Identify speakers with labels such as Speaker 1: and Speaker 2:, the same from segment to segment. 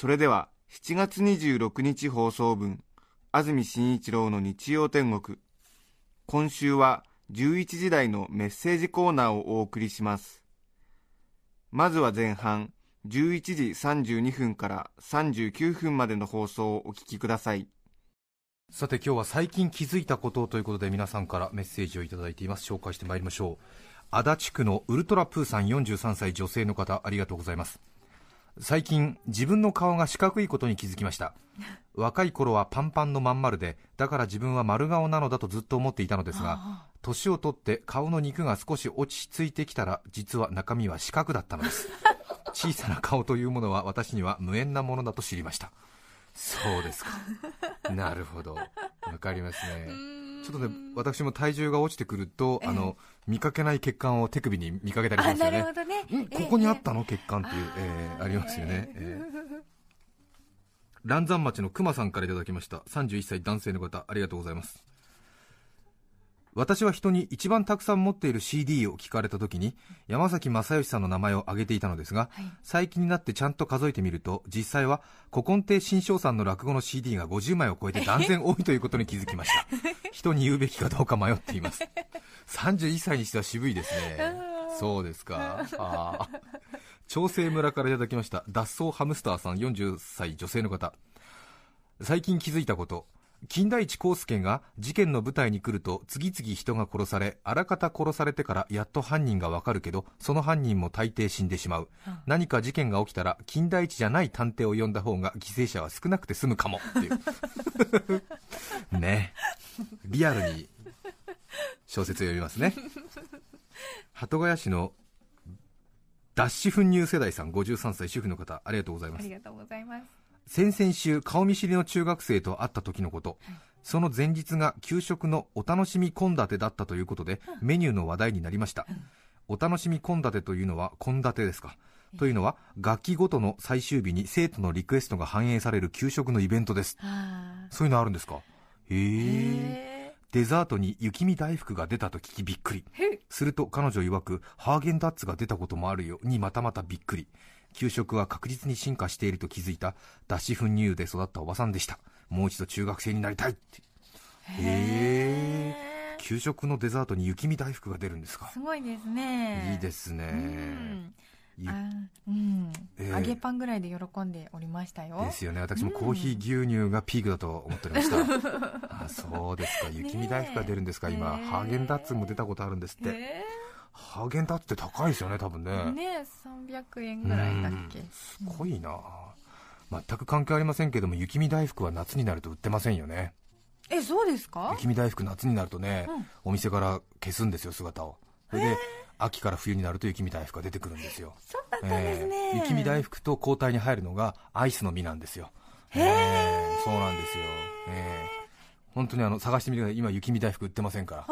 Speaker 1: それでは7月26日放送分安住紳一郎の日曜天国。今週は11時台のメッセージコーナーをお送りします。まずは前半11時32分から39分までの放送をお聞きください。
Speaker 2: さて今日は最近気づいたことということで皆さんからメッセージをいただいています。紹介してまいりましょう。足立区のウルトラプーさん43歳女性の方ありがとうございます。最近自分の顔が四角いことに気づきました。若い頃はパンパンのまん丸でだから自分は丸顔なのだとずっと思っていたのですが年を取って顔の肉が少し落ち着いてきたら実は中身は四角だったのです。小さな顔というものは私には無縁なものだと知りました。そうですか。なるほど。わかりますね。ちょっとね私も体重が落ちてくると、あの見かけない血管を手首に見かけたりしますよね。
Speaker 3: ね。
Speaker 2: んここにあったの？血管っていう、えーありますよね、えー蘭山町の熊さんからいただきました。31歳男性の方ありがとうございます私は人に一番たくさん持っている CD を聞かれた時に山崎正義さんの名前を挙げていたのですが、最近になってちゃんと数えてみると実際は古今亭新章さんの落語の CD が50枚を超えて断然多いということに気づきました。人に言うべきかどうか迷っています。31歳にしては渋いですね。そうですか。あー。長生村からいただきました脱走ハムスターさん40歳女性の方。最近気づいたこと金田一耕助が事件の舞台に来ると次々人が殺されあらかた殺されてからやっと犯人がわかるけどその犯人も大抵死んでしまう、何か事件が起きたら金田一じゃない探偵を呼んだ方が犠牲者は少なくて済むかもっていう。ね。リアルに小説を読みますね。鳩ヶ谷市の脱脂粉乳世代さん53歳主婦の方ありがとうございます。
Speaker 3: ありがとうございます
Speaker 2: 先々週顔見知りの中学生と会った時のこと、その前日が給食のお楽しみ献立だったということで、メニューの話題になりました、お楽しみ献立というのは献立ですか？というのは学期ごとの最終日に生徒のリクエストが反映される給食のイベントです。
Speaker 3: あ
Speaker 2: そういうのあるんですか？へ
Speaker 3: ー。
Speaker 2: えデザートに雪見大福が出たと聞きびっくり。
Speaker 3: へ
Speaker 2: すると彼女曰くハーゲンダッツが出たこともあるよにまたまたびっくり給食は確実に進化していると気づいた脱脂粉乳で育ったおばさんでした。もう一度中学生になりたいって。へえ給食のデザートに雪見大福が出るんですか。
Speaker 3: すごいですね。
Speaker 2: いいですね。
Speaker 3: あうん、
Speaker 2: ええ
Speaker 3: 揚げパンぐらいで喜んでおりましたよ。
Speaker 2: ですよね。私もコーヒー牛乳がピークだと思っておりました、あそうですか。雪見大福が出るんですか、今、ハーゲンダッツも出たことあるんですって、
Speaker 3: え
Speaker 2: ハーゲンダッツって高いですよね多分ね。
Speaker 3: ー、ね300円ぐらいだっけ。
Speaker 2: うん。すごいな、全く関係ありませんけども雪見大福は夏になると売ってませんよね。
Speaker 3: えそうですか？
Speaker 2: 雪見大福夏になるとね、
Speaker 3: うん。
Speaker 2: お店から消すんですよ姿を。それで秋から冬になると雪見大福が出てくるんですよ。
Speaker 3: そうだったんですね、
Speaker 2: えー雪見大福と交代に入るのがアイスの実なんですよ。
Speaker 3: へー。
Speaker 2: えーそうなんですよ、えー本当にあの探してみてください。今雪見大福売ってませんから。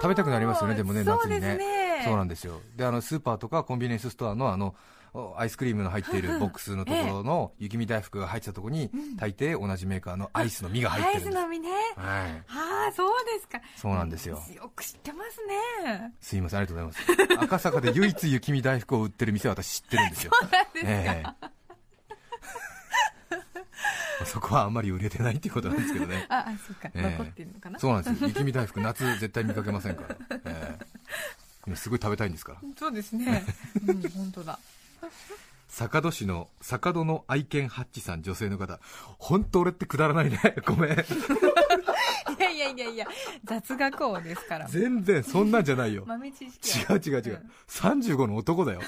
Speaker 2: 食べたくなりますよねでもね夏にね。
Speaker 3: ね
Speaker 2: そうなんですよ。であのスーパーとかコンビニエンスストアのあのおアイスクリームの入っているボックスのところの雪見大福が入ってたところに、大抵同じメーカーのアイスの実が入っ
Speaker 3: アイ
Speaker 2: てるんです。
Speaker 3: スの実ね。
Speaker 2: はい。
Speaker 3: ああそうですか。
Speaker 2: そうなんですよ。
Speaker 3: よく知ってますね。
Speaker 2: すいませんありがとうございます。赤坂で唯一雪見大福を売ってる店は私知ってるんですよ。
Speaker 3: そうなんですか、
Speaker 2: ええそこはあんまり売れてないっていうことなんですけどね。
Speaker 3: ああそうか、
Speaker 2: ええ。
Speaker 3: 残ってるのかな？
Speaker 2: そうなんですよ。雪見大福夏絶対見かけませんから、ええ。今すごい食べたいんですから。
Speaker 3: そうですね。うん本当だ。
Speaker 2: 坂戸市の坂戸の愛犬ハッチさん女性の方。本当俺ってくだらないね。ごめん。
Speaker 3: いやいやいやいや。雑学王ですから。
Speaker 2: 全然そんなんじゃないよ。
Speaker 3: 豆知識
Speaker 2: 違う違う違う、35の男だよ。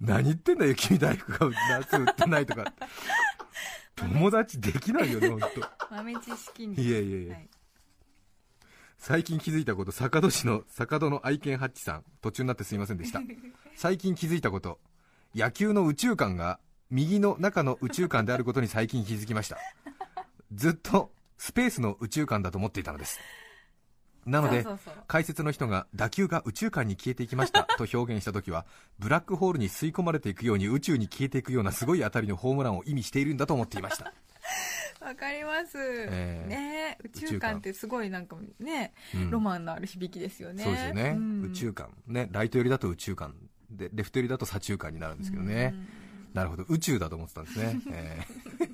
Speaker 2: 何言ってんだよ雪見大福が夏売ってないとか友達できないよね 本
Speaker 3: 豆知識に。
Speaker 2: 当いやいやいや、
Speaker 3: はい。
Speaker 2: 最近気づいたこと坂戸市の坂戸の愛犬ハッチさん。途中になってすいませんでした。最近気づいたこと。野球の宇宙観が右の中の宇宙間であることに最近気づきました。ずっとスペースの宇宙間だと思っていたのですなので解説の人が打球が宇宙間に消えていきましたと 表現した時はブラックホールに吸い込まれていくように宇宙に消えていくようなすごい当たりのホームランを意味しているんだと思っていました。
Speaker 3: わかります、
Speaker 2: えー
Speaker 3: ね宇宙間ってすごいなんかね、
Speaker 2: うん。
Speaker 3: ロマンのある響きですよね。
Speaker 2: そうですよね、
Speaker 3: ん。
Speaker 2: 宇宙間。ねライト寄りだと宇宙間。でレフト寄りだと左中間になるんですけどね、なるほど。宇宙だと思ってたんですね、えー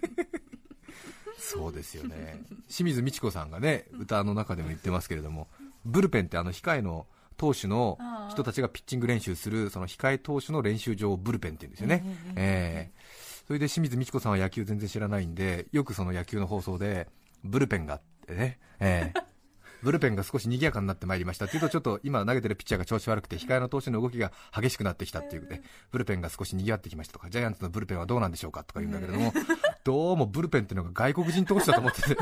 Speaker 2: そうですよね。清水美智子さんがね歌の中でも言ってますけれどもブルペンってあの控えの投手の人たちがピッチング練習するその控え投手の練習場をブルペンって言うんですよね、えーそれで清水美智子さんは野球全然知らないんでよくその野球の放送でブルペンがあってね、えーブルペンが少し賑やかになってまいりましたっていうとちょっと今投げてるピッチャーが調子悪くて控えの投手の動きが激しくなってきたっていうでブルペンが少し賑わってきましたとかジャイアンツのブルペンはどうなんでしょうかとか言うんだけれどもどうもブルペンっていうのが外国人投手だと思ってて。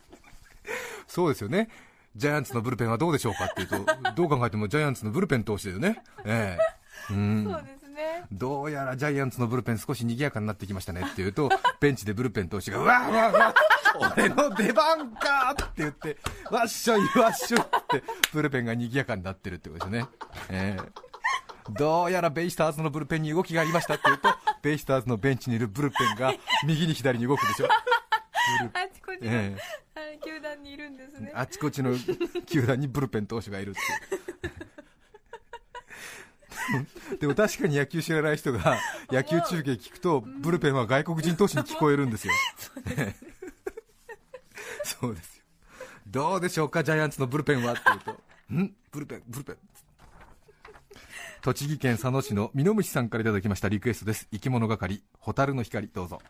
Speaker 2: そうですよね。ジャイアンツのブルペンはどうでしょうかっていうとどう考えてもジャイアンツのブルペン投手だよね。ええ。うん。
Speaker 3: そうですね。
Speaker 2: どうやらジャイアンツのブルペン少し賑やかになってきましたねって言うと、ベンチでブルペン投手が、うわうわうわ、俺の出番かって言って、わっしょいわっしょいって、ブルペンが賑やかになってるってことですよね。ええ。どうやらベイスターズのブルペンに動きがありましたって言うと、ベイスターズのベンチにいるブルペンが右に左に動くでしょ。
Speaker 3: あちこちの、
Speaker 2: え
Speaker 3: はい球団にいるんですね。
Speaker 2: あちこちの球団にブルペン投手がいるっていう。でも確かに野球知らない人が野球中継聞くとブルペンは外国人投手に聞こえるんですよ。そうですよ。どうでしょうかジャイアンツのブルペンはって言うと。ん？ブルペンブルペン栃木県佐野市のミノムシさんからいただきましたリクエストです。生き物係蛍の光どうぞ。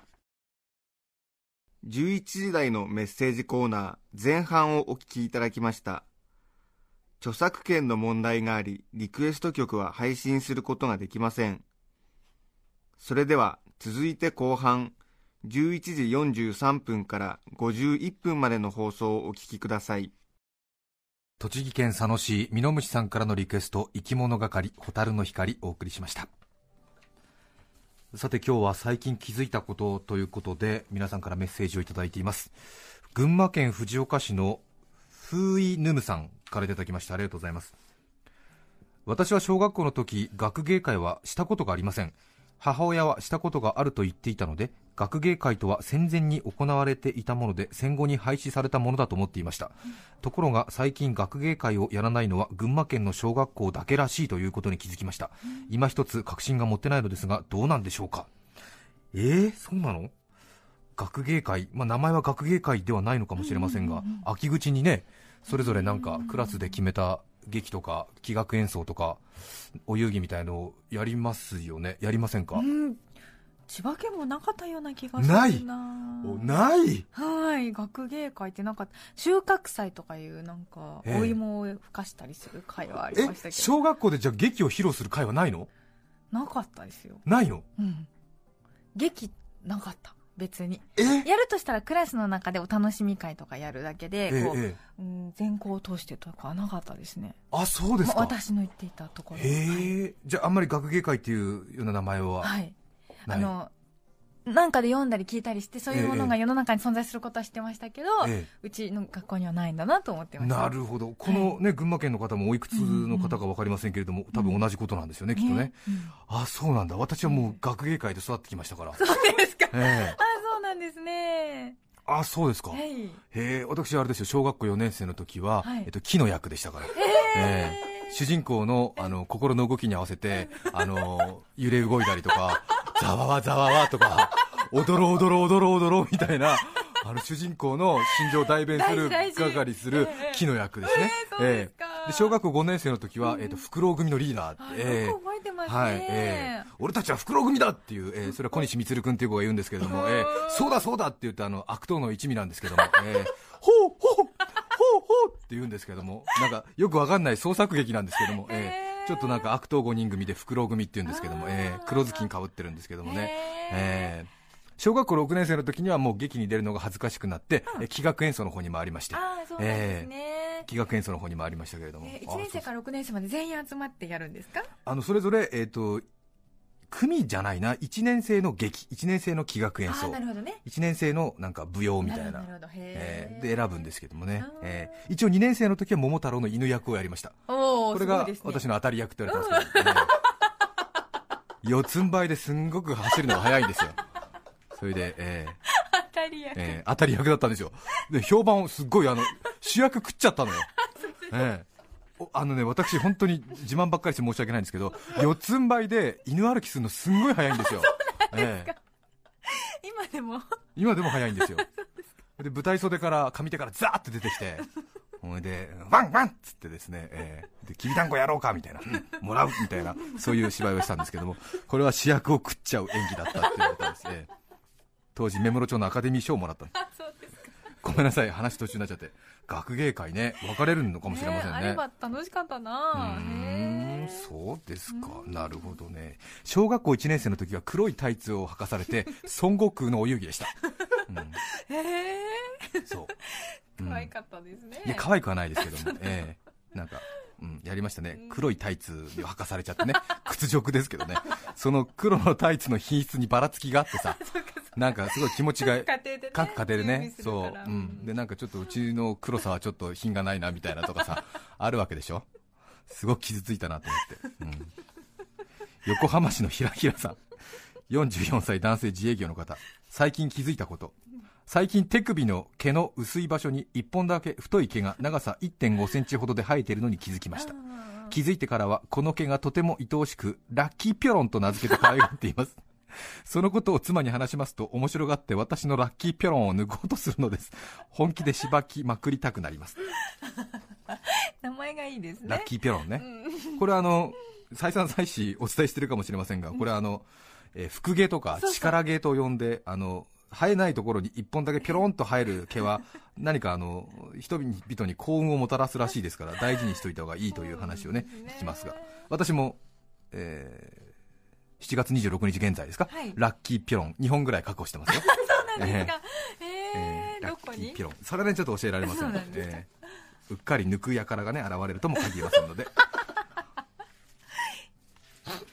Speaker 1: 11時台のメッセージコーナー前半をお聞きいただきました。著作権の問題がありリクエスト曲は配信することができません。それでは続いて後半11時43分から51分までの放送をお聞きください。
Speaker 2: 栃木県佐野市ミノムシさんからのリクエスト生き物係蛍の光お送りしました。さて今日は最近気づいたことということで皆さんからメッセージをいただいています。群馬県藤岡市のフーイヌムさんからいただきました。ありがとうございます。私は小学校の時学芸会はしたことがありません。母親はしたことがあると言っていたので学芸会とは戦前に行われていたもので戦後に廃止されたものだと思っていました。ところが最近学芸会をやらないのは群馬県の小学校だけらしいということに気づきました。今一つ確信が持ってないのですがどうなんでしょうか？えー、そうなの？学芸会、まあ、名前は学芸会ではないのかもしれませんが、秋口にねそれぞれなんかクラスで決めた劇とか器楽演奏とかお遊戯みたいのをやりますよね？やりませんか、
Speaker 3: うん。千葉県もなかったような気がする
Speaker 2: な。い？ない？
Speaker 3: はい。学芸会ってなんか収穫祭とかいうなんか
Speaker 2: ええ。
Speaker 3: お芋をふかしたりする会はあり
Speaker 2: え
Speaker 3: ましたけど。
Speaker 2: 小学校でじゃあ劇を披露する会はないの？
Speaker 3: なかったですよ。
Speaker 2: ないの？
Speaker 3: うん。劇なかった別に。
Speaker 2: え？
Speaker 3: やるとしたらクラスの中でお楽しみ会とかやるだけでこう、
Speaker 2: ええ。
Speaker 3: うん、全校を通してとかはなかったですね。
Speaker 2: あそうです
Speaker 3: ま
Speaker 2: か、
Speaker 3: 私の言っていたところ。
Speaker 2: へえ。じゃああんまり学芸会っていうような名前は
Speaker 3: はい。あのなんかで読んだり聞いたりしてそういうものが世の中に存在することは知ってましたけど、
Speaker 2: え
Speaker 3: うちの学校にはないんだなと思って
Speaker 2: え
Speaker 3: ました。
Speaker 2: なるほど。このね、群馬県の方もおいくつの方か分かりませんけれども、多分同じことなんですよね、きっとね、
Speaker 3: うん。
Speaker 2: あそうなんだ。私はもう学芸会で育ってきましたから、
Speaker 3: そうですか。
Speaker 2: ええ。
Speaker 3: あそうなんですね。
Speaker 2: あそうですか、
Speaker 3: はい。
Speaker 2: へえ私あれですよ。小学校4年生の時は、
Speaker 3: はい。
Speaker 2: えっと、木の役でしたから、ええ。主人公のあの心の動きに合わせてあの揺れ動いたりとか ざわわざわわとか踊ろう踊ろう踊ろう踊ろうみたいなあの主人公の心情を代弁する
Speaker 3: 大事大事。
Speaker 2: 係する
Speaker 3: ええ。
Speaker 2: 木の役ですね、
Speaker 3: そうですか。
Speaker 2: で小学校5年生の時は、えっと、フクロウ組のリーダー
Speaker 3: あ
Speaker 2: ええ
Speaker 3: よく覚えてますね、
Speaker 2: はい、ええ俺たちはフクロウ組だっていう、えーそれは小西光君っていう子が言うんですけれども、えーそうだそうだって言ってあの悪党の一味なんですけども、えー ほうほうほうほうって言うんですけども、なんかよくわかんない創作劇なんですけども、えーちょっとなんか悪党5人組でフクロウ組って言うんですけども、えー黒ずきんかぶってるんですけどもね、えー。小学校6年生の時にはもう劇に出るのが恥ずかしくなって、えー器楽演奏の方に回りまして、
Speaker 3: ああそうですね、
Speaker 2: 器楽演奏の方に回りましたけれども、
Speaker 3: え
Speaker 2: あ
Speaker 3: 1年生から6年生まで全員集まってやるんですか？
Speaker 2: あのそれぞれ、えー、と9組じゃないな。1年生の劇。1年生の器楽演
Speaker 3: あ
Speaker 2: 奏
Speaker 3: ーなるほどね。
Speaker 2: 1年生のなんか舞踊みたいな。で選ぶんですけどもね。
Speaker 3: あー、
Speaker 2: えー一応2年生の時は桃太郎の犬役をやりました。これが私の当たり役って言われたんですけど、ね、四つん這いですんごく走るのが速いんですよ。それで、えー
Speaker 3: 当たり役、
Speaker 2: えー当たり役だったんですよ。で評判をすっごいあの主役食っちゃったのよ、ええ。おあのね私本当に自慢ばっかりして申し訳ないんですけど四つん這いで犬歩きするのすんごい速いんですよ。ええ。
Speaker 3: 今でも？
Speaker 2: 今でも速いんですよ。で舞台袖から上手からザーって出てきてほいでワンワンっつってですね、えーできびだんごやろうかみたいな、うんもらうみたいなそういう芝居をしたんですけどもこれは主役を食っちゃう演技だったって言われたんですね当時目室町のアカデミー賞をもらったの。
Speaker 3: そうですか。
Speaker 2: ごめんなさい話途中になっちゃって。学芸会ね分かれるのかもしれませんね。
Speaker 3: あれは楽しかった
Speaker 2: う
Speaker 3: な
Speaker 2: ーんそうですか、なるほどね。小学校1年生の時は黒いタイツを履かされて 孫悟空のお遊戯でした、うん。
Speaker 3: へえ
Speaker 2: そう、うん。
Speaker 3: 可愛かったですね、
Speaker 2: いや可愛くはないですけども、ええ。なんか、うん、やりましたね、黒いタイツを履かされちゃってね、屈辱ですけどね、その黒のタイツの品質にばらつきがあってさ、なんかすごい気持ちが、
Speaker 3: 各家庭でね
Speaker 2: そう、うん、でなんかちょっとうちの黒さはちょっと品がないなみたいなとかさ、あるわけでしょ、すごく傷ついたなと思って、うん、横浜市のひらひらさん、44歳男性自営業の方、最近気づいたこと。最近手首の毛の薄い場所に1本だけ太い毛が長さ1.5センチほどで生えているのに気づきました。気づいてからはこの毛がとても愛おしくラッキーピョロンと名付けて可愛がっていますそのことを妻に話しますと面白がって私のラッキーピョロンを抜こうとするのです。本気でしばきまくりたくなります。
Speaker 3: 名前がいいですね。
Speaker 2: ラッキーピョロンね、これはあの再三再四お伝えしてるかもしれませんがこれはあの、えー福毛とか力毛と呼んであの生えないところに一本だけピョロンと生える毛は 何かあの人々に幸運をもたらすらしいですから大事にしといた方がいいという話をね。聞きますが。私も、えー7月26日現在ですか、
Speaker 3: はい。
Speaker 2: ラッキーピョロン。2本ぐらい確保して ますよ。
Speaker 3: そうなんですか？
Speaker 2: え
Speaker 3: え。ー、
Speaker 2: ーラ
Speaker 3: どこに？
Speaker 2: ッキーピョロン。それはねちょっと教えられません
Speaker 3: ん
Speaker 2: えーうっかり抜く輩がね現れるとも限りませんので。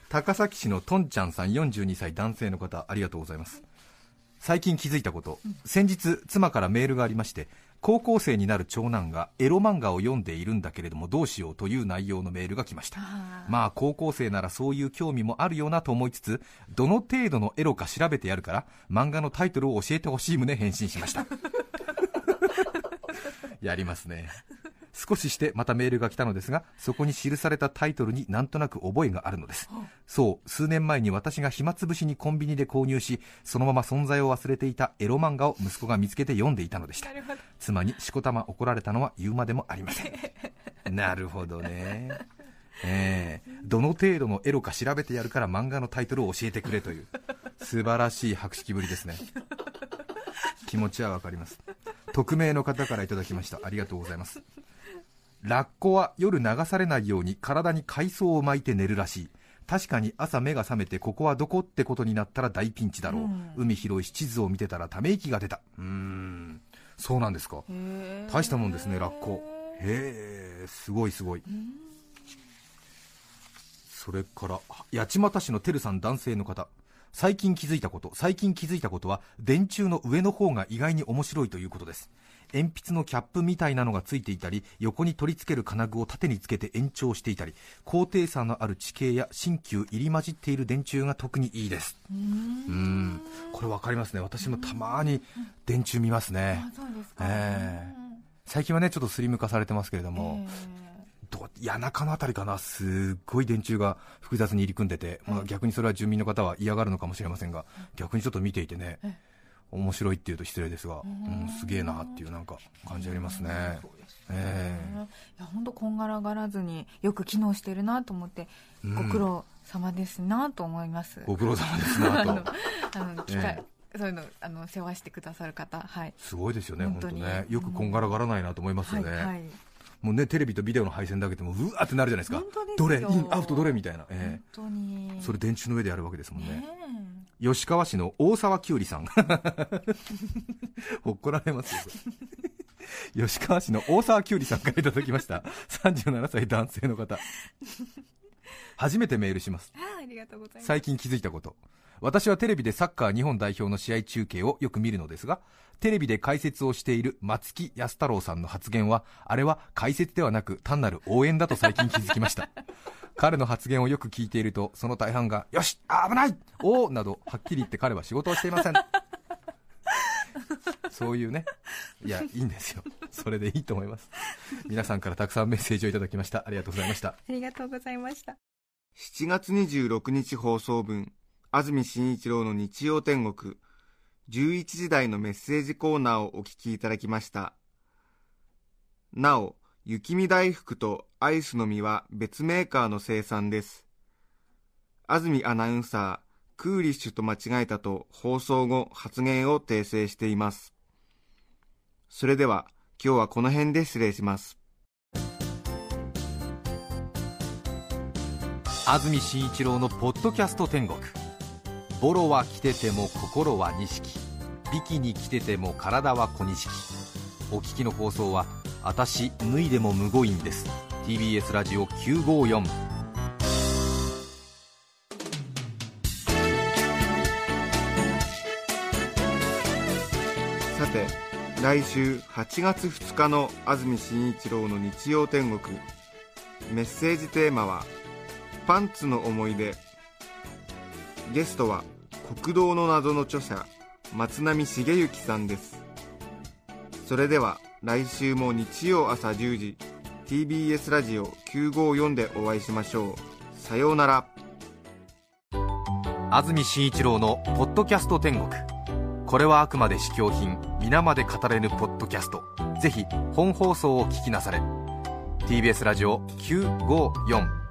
Speaker 2: 高崎市のとんちゃんさん42歳男性の方ありがとうございます。最近気づいたこと、先日妻からメールがありまして高校生になる長男がエロ漫画を読んでいるんだけれどもどうしようという内容のメールが来ました。まあ高校生ならそういう興味もあるよなと思いつつどの程度のエロか調べてやるから漫画のタイトルを教えてほしい旨返信しました。やりますね少ししてまたメールが来たのですがそこに記されたタイトルになんとなく覚えがあるのです。そう数年前に私が暇つぶしにコンビニで購入しそのまま存在を忘れていたエロ漫画を息子が見つけて読んでいたのでした。妻にしこたま怒られたのは言うまでもありません。なるほどね。ええ。どの程度のエロか調べてやるから漫画のタイトルを教えてくれという。素晴らしい博識ぶりですね。気持ちはわかります。匿名の方からいただきました。ありがとうございますラッコは夜流されないように体に海藻を巻いて寝るらしい。確かに朝目が覚めてここはどこってことになったら大ピンチだろう、
Speaker 3: うん。
Speaker 2: 海広いし地図を見てたらため息が出た。うーん。そうなんですか。大したもんですねラッコへえすごいすごい。それから八街市のてるさん男性の方。最近気づいたこと。最近気づいたことは電柱の上の方が意外に面白いということです鉛筆のキャップみたいなのがついていたり横に取り付ける金具を縦につけて延長していたり高低差のある地形や新旧入り混じっている電柱が特にいいです。うん。これ分かりますね。私もたまに電柱見ますね。最近はねちょっとスリム化されてますけれども、
Speaker 3: え
Speaker 2: どう谷中のあたりかな、すっごい電柱が複雑に入り組んでて、まあ、逆にそれは住民の方は嫌がるのかもしれませんが、逆にちょっと見ていてね、面白いっていうと失礼ですが、うん、すげえなっていうなんか感じありますね。
Speaker 3: そうですね。
Speaker 2: え
Speaker 3: いや本当こんがらがらずによく機能してるなと思って、
Speaker 2: うん。
Speaker 3: ご苦労様ですなと思います。
Speaker 2: えご苦労様ですなと。
Speaker 3: あの 機械、そういうのあの世話してくださる方はい。
Speaker 2: すごいですよね、本当ね。よくこんがらがらないなと思いますよね。
Speaker 3: はいはい
Speaker 2: もうね、テレビとビデオの配線だけでも、うわーってなるじゃないですか。どれ、
Speaker 3: よ
Speaker 2: イン、アウトどれみたいな。え
Speaker 3: 本当に。
Speaker 2: えそれ電柱の上でやるわけですもんね。
Speaker 3: ね
Speaker 2: 吉川市の大沢きゅうりさん。怒られますよ吉川市の大沢きゅうりさんからいただきました。37歳男性の方。初めてメールします。
Speaker 3: えあありがとうございます。
Speaker 2: 最近気づいたこと私はテレビでサッカー日本代表の試合中継をよく見るのですがテレビで解説をしている松木安太郎さんの発言はあれは解説ではなく単なる応援だと最近気づきました。彼の発言をよく聞いているとその大半が「よしあ危ない!おお!」などはっきり言って彼は仕事をしていません。そういうね。いやいいんですよ。それでいいと思います。皆さんからたくさんメッセージをいただきました。ありがとうございました。
Speaker 3: ありがとうございました。
Speaker 1: 7月26日放送分安住紳一郎の日曜天国11時台のメッセージコーナーをお聞きいただきました。なお雪見大福とアイスの実は別メーカーの生産です。安住アナウンサークーリッシュと間違えたと放送後発言を訂正しています。それでは今日はこの辺で失礼します。
Speaker 2: 安住紳一郎のポッドキャスト天国。ボロは着てても心は錦。ビキに着てても体は小錦。お聞きの放送は私脱いでもむごいんです。TBS ラジオ954
Speaker 1: さて来週8月2日の安住紳一郎の日曜天国。メッセージテーマは「パンツの思い出」ゲストは国道の謎の著者松並茂之さんです。それでは来週も日曜朝10時 TBS ラジオ954でお会いしましょう。さようなら。
Speaker 2: 安住紳一郎の「ポッドキャスト天国」これはあくまで試供品皆まで語れぬポッドキャスト。ぜひ本放送を聞きなされ。TBS ラジオ954